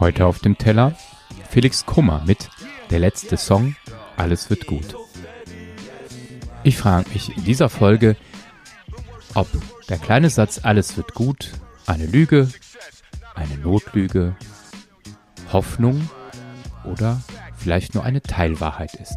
Heute auf dem Teller Felix Kummer mit Der letzte Song Alles wird gut. Ich frage mich in dieser Folge, ob der kleine Satz Alles wird gut eine Lüge, eine Notlüge, Hoffnung oder vielleicht nur eine Teilwahrheit ist.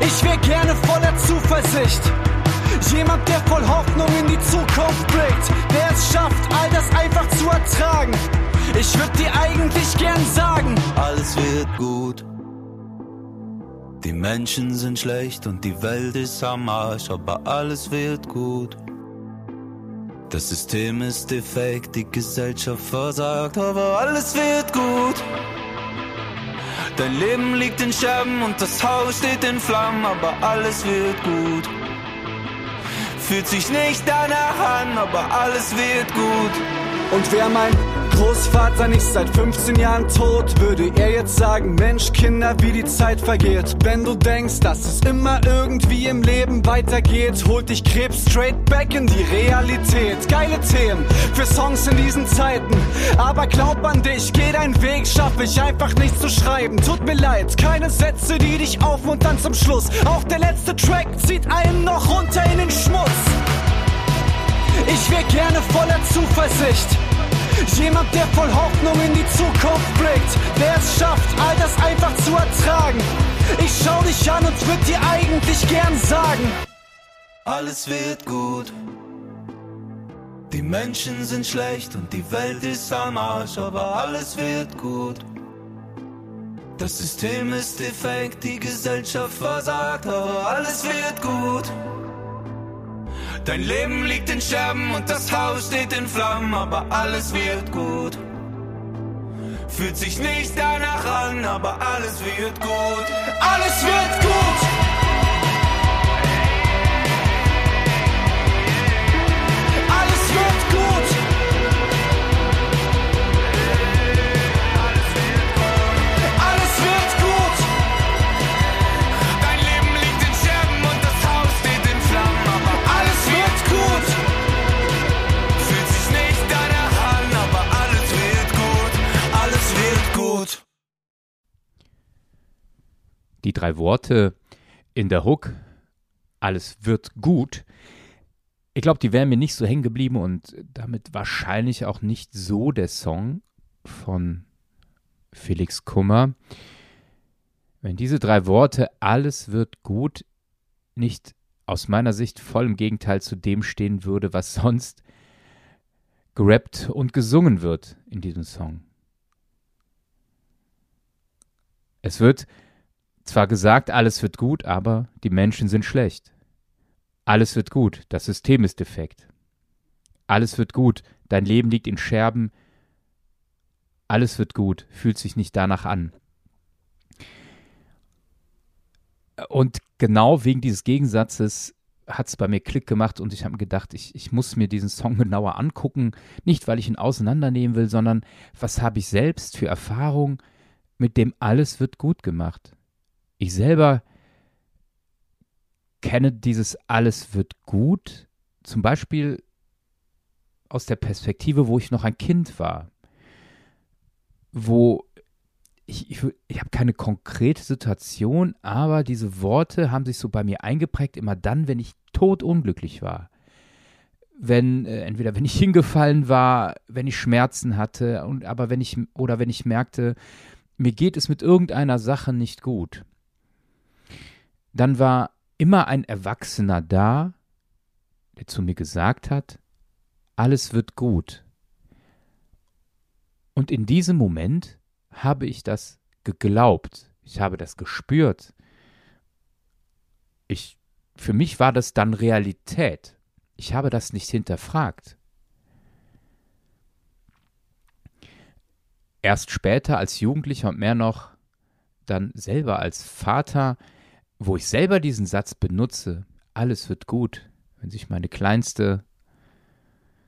Ich wär gerne voller Zuversicht. Jemand, der voll Hoffnung in die Zukunft blickt, der es schafft, all das einfach zu ertragen. Ich würd dir eigentlich gern sagen, alles wird gut. Die Menschen sind schlecht und die Welt ist am Arsch, aber alles wird gut. Das System ist defekt, die Gesellschaft versagt, aber alles wird gut. Dein Leben liegt in Scherben und das Haus steht in Flammen, aber alles wird gut. Fühlt sich nicht danach an, aber alles wird gut. Und wer mein Großvater nicht seit 15 Jahren tot, würde er jetzt sagen, Mensch, Kinder, wie die Zeit vergeht. Wenn du denkst, dass es immer irgendwie im Leben weitergeht, holt dich Krebs straight back in die Realität. Geile Themen für Songs in diesen Zeiten. Aber glaub an dich, geh deinen Weg, schaff ich einfach nichts zu schreiben. Tut mir leid, keine Sätze, die dich aufmuntern zum Schluss. Auch der letzte Track zieht einen noch runter in den Schmutz. Ich wär gerne voller Zuversicht. Jemand, der voll Hoffnung in die Zukunft blickt, der es schafft, all das einfach zu ertragen. Ich schau dich an und würd dir eigentlich gern sagen, alles wird gut. Die Menschen sind schlecht und die Welt ist am Arsch, aber alles wird gut. Das System ist defekt, die Gesellschaft versagt, aber alles wird gut. Dein Leben liegt in Scherben und das Haus steht in Flammen, aber alles wird gut. Fühlt sich nicht danach an, aber alles wird gut. Drei Worte in der Hook, alles wird gut, ich glaube, die wären mir nicht so hängen geblieben und damit wahrscheinlich auch nicht so der Song von Felix Kummer. Wenn diese drei Worte, alles wird gut, nicht aus meiner Sicht voll im Gegenteil zu dem stehen würde, was sonst gerappt und gesungen wird in diesem Song. Es wird zwar gesagt, alles wird gut, aber die Menschen sind schlecht. Alles wird gut, das System ist defekt. Alles wird gut, dein Leben liegt in Scherben. Alles wird gut, fühlt sich nicht danach an. Und genau wegen dieses Gegensatzes hat es bei mir Klick gemacht und ich habe mir gedacht, ich, ich muss mir diesen Song genauer angucken. Nicht, weil ich ihn auseinandernehmen will, sondern was habe ich selbst für Erfahrung mit dem alles wird gut gemacht. Ich selber kenne dieses alles wird gut, zum Beispiel aus der Perspektive, wo ich noch ein Kind war, wo ich, ich, ich habe keine konkrete Situation, aber diese Worte haben sich so bei mir eingeprägt, immer dann, wenn ich totunglücklich war. Wenn, äh, entweder wenn ich hingefallen war, wenn ich Schmerzen hatte, und aber wenn ich, oder wenn ich merkte, mir geht es mit irgendeiner Sache nicht gut, dann war immer ein Erwachsener da, der zu mir gesagt hat, alles wird gut. Und in diesem Moment habe ich das geglaubt, ich habe das gespürt. Ich, für mich war das dann Realität. Ich habe das nicht hinterfragt. Erst später als Jugendlicher und mehr noch dann selber als Vater, wo ich selber diesen Satz benutze, alles wird gut, wenn sich meine Kleinste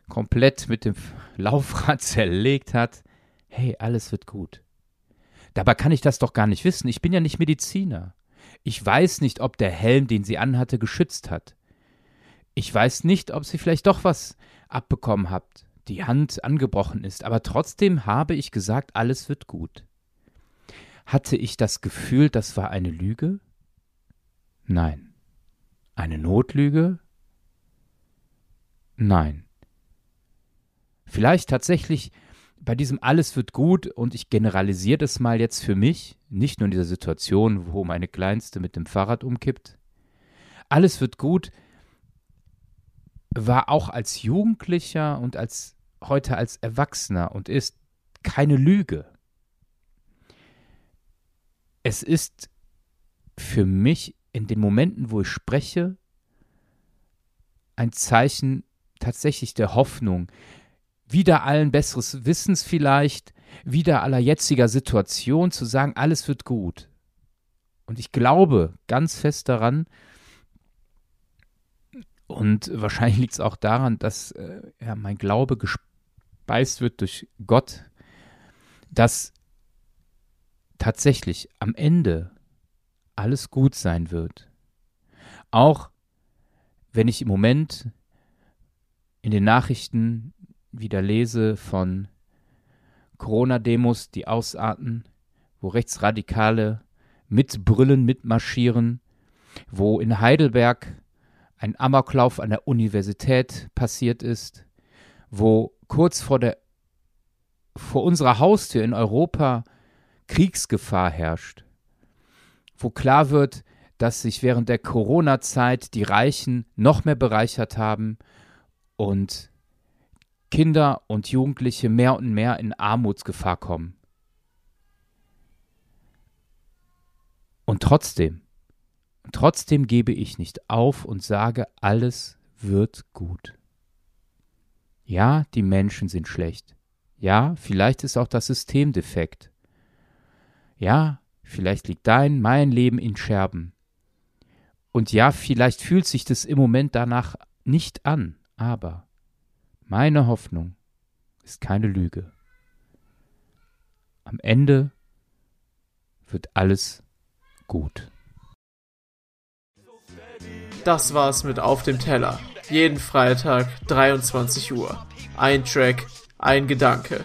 komplett mit dem Laufrad zerlegt hat, hey, alles wird gut. Dabei kann ich das doch gar nicht wissen. Ich bin ja nicht Mediziner. Ich weiß nicht, ob der Helm, den sie anhatte, geschützt hat. Ich weiß nicht, ob sie vielleicht doch was abbekommen habt, die Hand angebrochen ist, aber trotzdem habe ich gesagt, alles wird gut. Hatte ich das Gefühl, das war eine Lüge? Nein. Eine Notlüge? Nein. Vielleicht tatsächlich bei diesem alles wird gut und ich generalisiere das mal jetzt für mich, nicht nur in dieser Situation, wo meine Kleinste mit dem Fahrrad umkippt. Alles wird gut war auch als Jugendlicher und als heute als Erwachsener und ist keine Lüge. Es ist für mich in den Momenten, wo ich spreche, ein Zeichen tatsächlich der Hoffnung, wieder allen besseres Wissens vielleicht, wieder aller jetziger Situation zu sagen, alles wird gut. Und ich glaube ganz fest daran, und wahrscheinlich liegt es auch daran, dass äh, ja, mein Glaube gespeist wird durch Gott, dass tatsächlich am Ende alles gut sein wird. Auch wenn ich im Moment in den Nachrichten wieder lese von Corona-Demos, die ausarten, wo Rechtsradikale mitbrüllen, mitmarschieren, wo in Heidelberg ein Amoklauf an der Universität passiert ist, wo kurz vor der vor unserer Haustür in Europa Kriegsgefahr herrscht, wo klar wird, dass sich während der Corona-Zeit die Reichen noch mehr bereichert haben und Kinder und Jugendliche mehr und mehr in Armutsgefahr kommen. Und trotzdem, trotzdem gebe ich nicht auf und sage, alles wird gut. Ja, die Menschen sind schlecht. Ja, vielleicht ist auch das System defekt. Ja, vielleicht liegt dein, mein Leben in Scherben. Und ja, vielleicht fühlt sich das im Moment danach nicht an, aber meine Hoffnung ist keine Lüge. Am Ende wird alles gut. Das war's mit Auf dem Teller. Jeden Freitag 23 Uhr. Ein Track, ein Gedanke.